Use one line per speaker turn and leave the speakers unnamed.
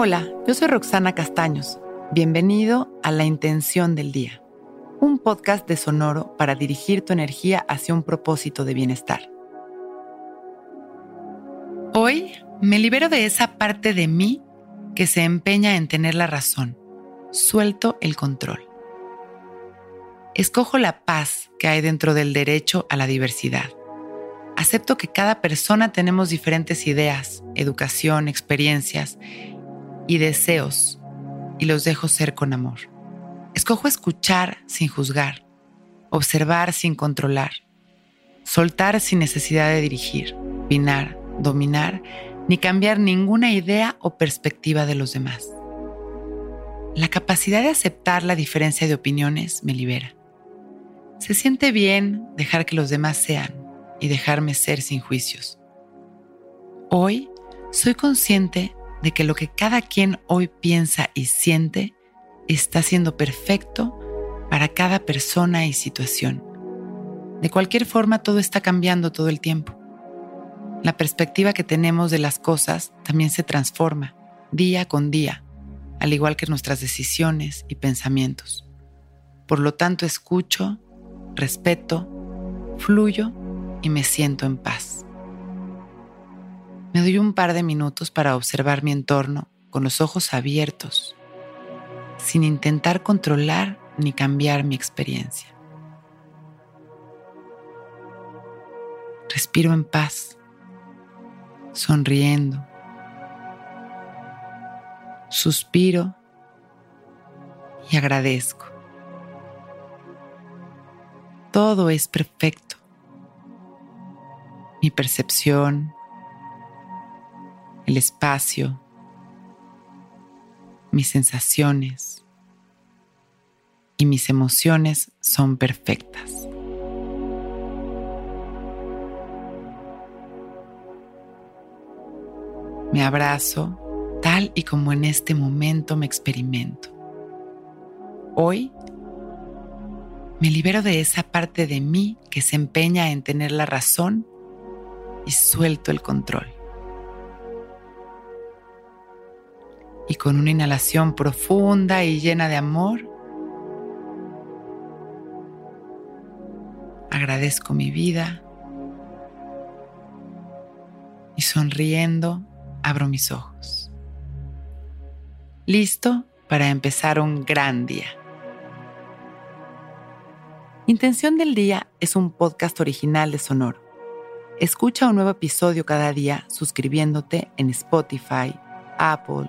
Hola, yo soy Roxana Castaños. Bienvenido a La Intención del Día, un podcast de Sonoro para dirigir tu energía hacia un propósito de bienestar. Hoy me libero de esa parte de mí que se empeña en tener la razón. Suelto el control. Escojo la paz que hay dentro del derecho a la diversidad. Acepto que cada persona tenemos diferentes ideas, educación, experiencias y deseos y los dejo ser con amor. Escojo escuchar sin juzgar, observar sin controlar, soltar sin necesidad de dirigir, opinar, dominar, ni cambiar ninguna idea o perspectiva de los demás. La capacidad de aceptar la diferencia de opiniones me libera. Se siente bien dejar que los demás sean y dejarme ser sin juicios. Hoy soy consciente de que lo que cada quien hoy piensa y siente está siendo perfecto para cada persona y situación. De cualquier forma, todo está cambiando todo el tiempo. La perspectiva que tenemos de las cosas también se transforma día con día, al igual que nuestras decisiones y pensamientos. Por lo tanto, escucho, respeto, fluyo y me siento en paz. Me doy un par de minutos para observar mi entorno con los ojos abiertos, sin intentar controlar ni cambiar mi experiencia. Respiro en paz, sonriendo. Suspiro y agradezco. Todo es perfecto. Mi percepción, el espacio, mis sensaciones y mis emociones son perfectas. Me abrazo tal y como en este momento me experimento. Hoy me libero de esa parte de mí que se empeña en tener la razón y suelto el control. Y con una inhalación profunda y llena de amor, agradezco mi vida y sonriendo abro mis ojos. Listo para empezar un gran día. Intención del Día es un podcast original de Sonoro. Escucha un nuevo episodio cada día suscribiéndote en Spotify, Apple,